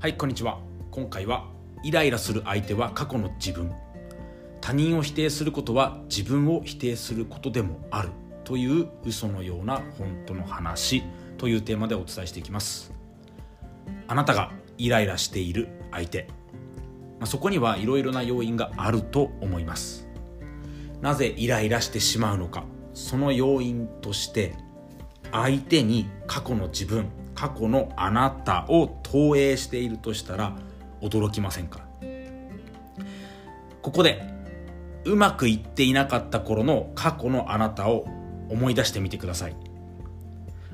はいこんにちは。今回はイライラする相手は過去の自分。他人を否定することは自分を否定することでもある。という嘘のような本当の話というテーマでお伝えしていきます。あなたがイライラしている相手、まあ、そこにはいろいろな要因があると思います。なぜイライラしてしまうのか。その要因として相手に過去の自分過去のあなたを投影しているとしたら驚きませんか？ここでうまくいっていなかった頃の過去のあなたを思い出してみてください。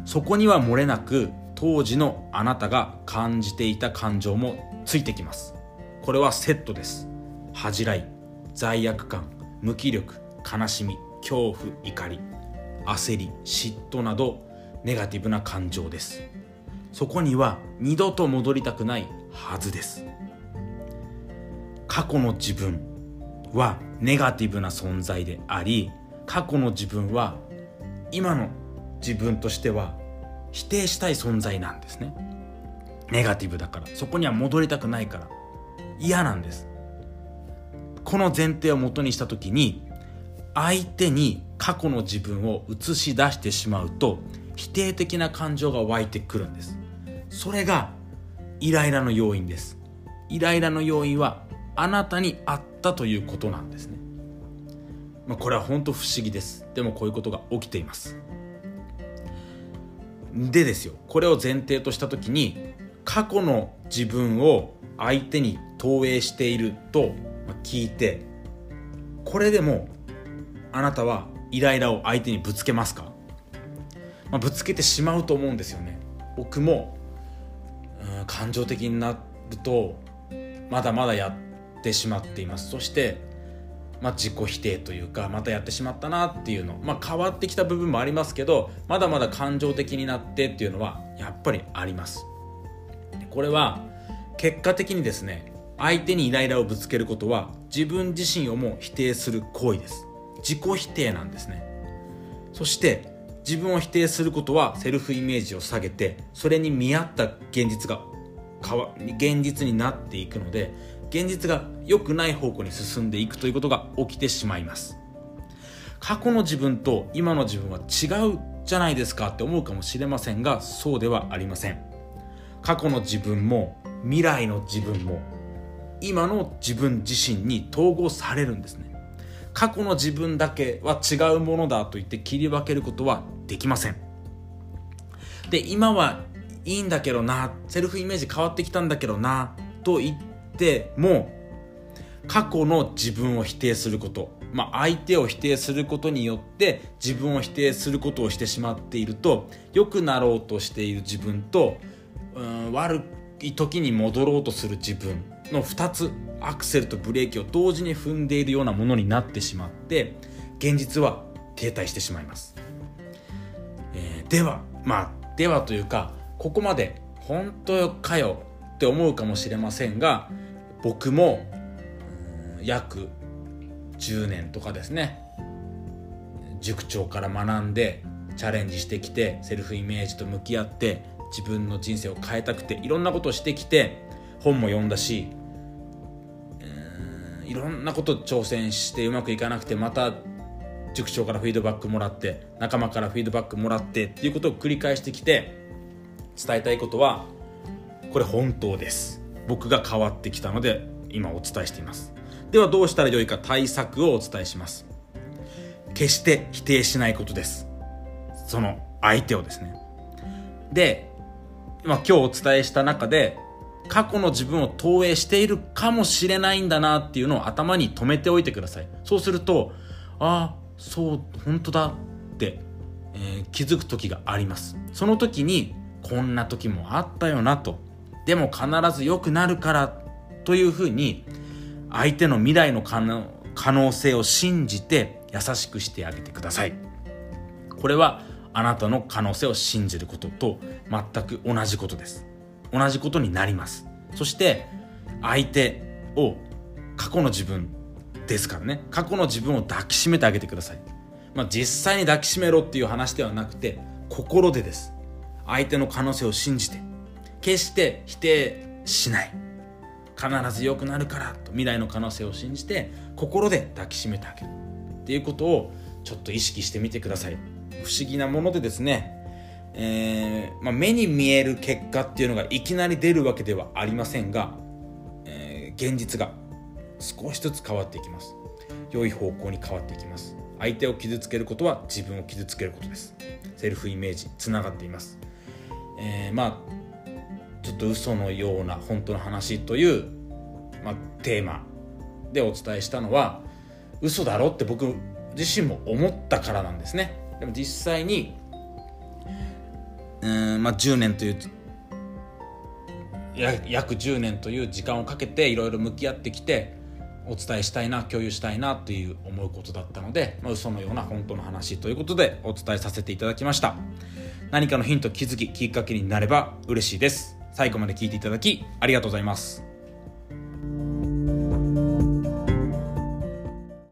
そこには漏れなく当時のあなたが感じていた感情もついてきます。これはセットです。恥じらい罪悪感無気力悲しみ恐怖怒り焦り嫉妬などネガティブな感情です。そこには二度と戻りたくないはずです。過去の自分はネガティブな存在であり過去の自分は今の自分としては否定したい存在なんですね。ネガティブだから。そこには戻りたくないから。嫌なんです。この前提をもとにした時に相手に過去の自分を映し出してしまうと否定的な感情が湧いてくるんです。それがイライラの要因です。イライラの要因はあなたにあったということなんですね、まあ、これは本当不思議です。でもこういうことが起きています。でですよ。これを前提とした時に過去の自分を相手に投影していると聞いてこれでもあなたはイライラを相手にぶつけますか、まあ、ぶつけてしまうと思うんですよね。僕も感情的になるとまだまだやってしまっています。そして、まあ、自己否定というかまたやってしまったなっていうの、まあ、変わってきた部分もありますけどまだまだ感情的になってっていうのはやっぱりあります。これは結果的にですね相手にイライラをぶつけることは自分自身をも否定する行為です。自己否定なんですね。そして自分を否定することはセルフイメージを下げてそれに見合った現実が現実になっていくので現実が良くない方向に進んでいくということが起きてしまいます。過去の自分と今の自分は違うじゃないですかって思うかもしれませんがそうではありません。過去の自分も未来の自分も今の自分自身に統合されるんですね。過去の自分だけは違うものだと言って切り分けることはできません。で今はいいんだけどなセルフイメージ変わってきたんだけどなと言っても過去の自分を否定することまあ、相手を否定することによって自分を否定することをしてしまっていると良くなろうとしている自分とうん悪い時に戻ろうとする自分の2つアクセルとブレーキを同時に踏んでいるようなものになってしまって現実は停滞してしまいます、えー、ではまあではというかここまで本当かよって思うかもしれませんが僕も約10年とかですね塾長から学んでチャレンジしてきてセルフイメージと向き合って自分の人生を変えたくていろんなことをしてきて本も読んだしいろんなこと挑戦してうまくいかなくてまた塾長からフィードバックもらって仲間からフィードバックもらってっていうことを繰り返してきて伝えたいことはこれ本当です。僕が変わってきたので今お伝えしています。ではどうしたらよいか対策をお伝えします。決して否定しないことです。その相手をですね。で、まあ、今日お伝えした中で過去の自分を投影しているかもしれないんだなっていうのを頭に留めておいてください。そうするとああそう本当だって、えー、気づく時があります。その時にこんな時もあったよなと。でも必ず良くなるからというふうに相手の未来の可能性を信じて優しくしてあげてください。これはあなたの可能性を信じることと全く同じことです。同じことになります。そして相手を過去の自分ですからね。過去の自分を抱きしめてあげてください、まあ、実際に抱きしめろっていう話ではなくて心でです。相手の可能性を信じて。決して否定しない。必ず良くなるからと未来の可能性を信じて心で抱きしめてあげる。っていうことをちょっと意識してみてください。不思議なものでですね、えー、まあ、目に見える結果っていうのがいきなり出るわけではありませんが、えー、現実が少しずつ変わっていきます。良い方向に変わっていきます。相手を傷つけることは自分を傷つけることです。セルフイメージつながっています、えー、まあちょっと嘘のような本当の話という、まあ、テーマでお伝えしたのは嘘だろって僕自身も思ったからなんですね。でも実際にうん、まあ、10年という。約10年という時間をかけていろいろ向き合ってきてお伝えしたいな共有したいなという思うことだったので、まあ、嘘のような本当の話ということでお伝えさせていただきました。何かのヒント気づききっかけになれば嬉しいです。最後まで聞いていただきありがとうございます。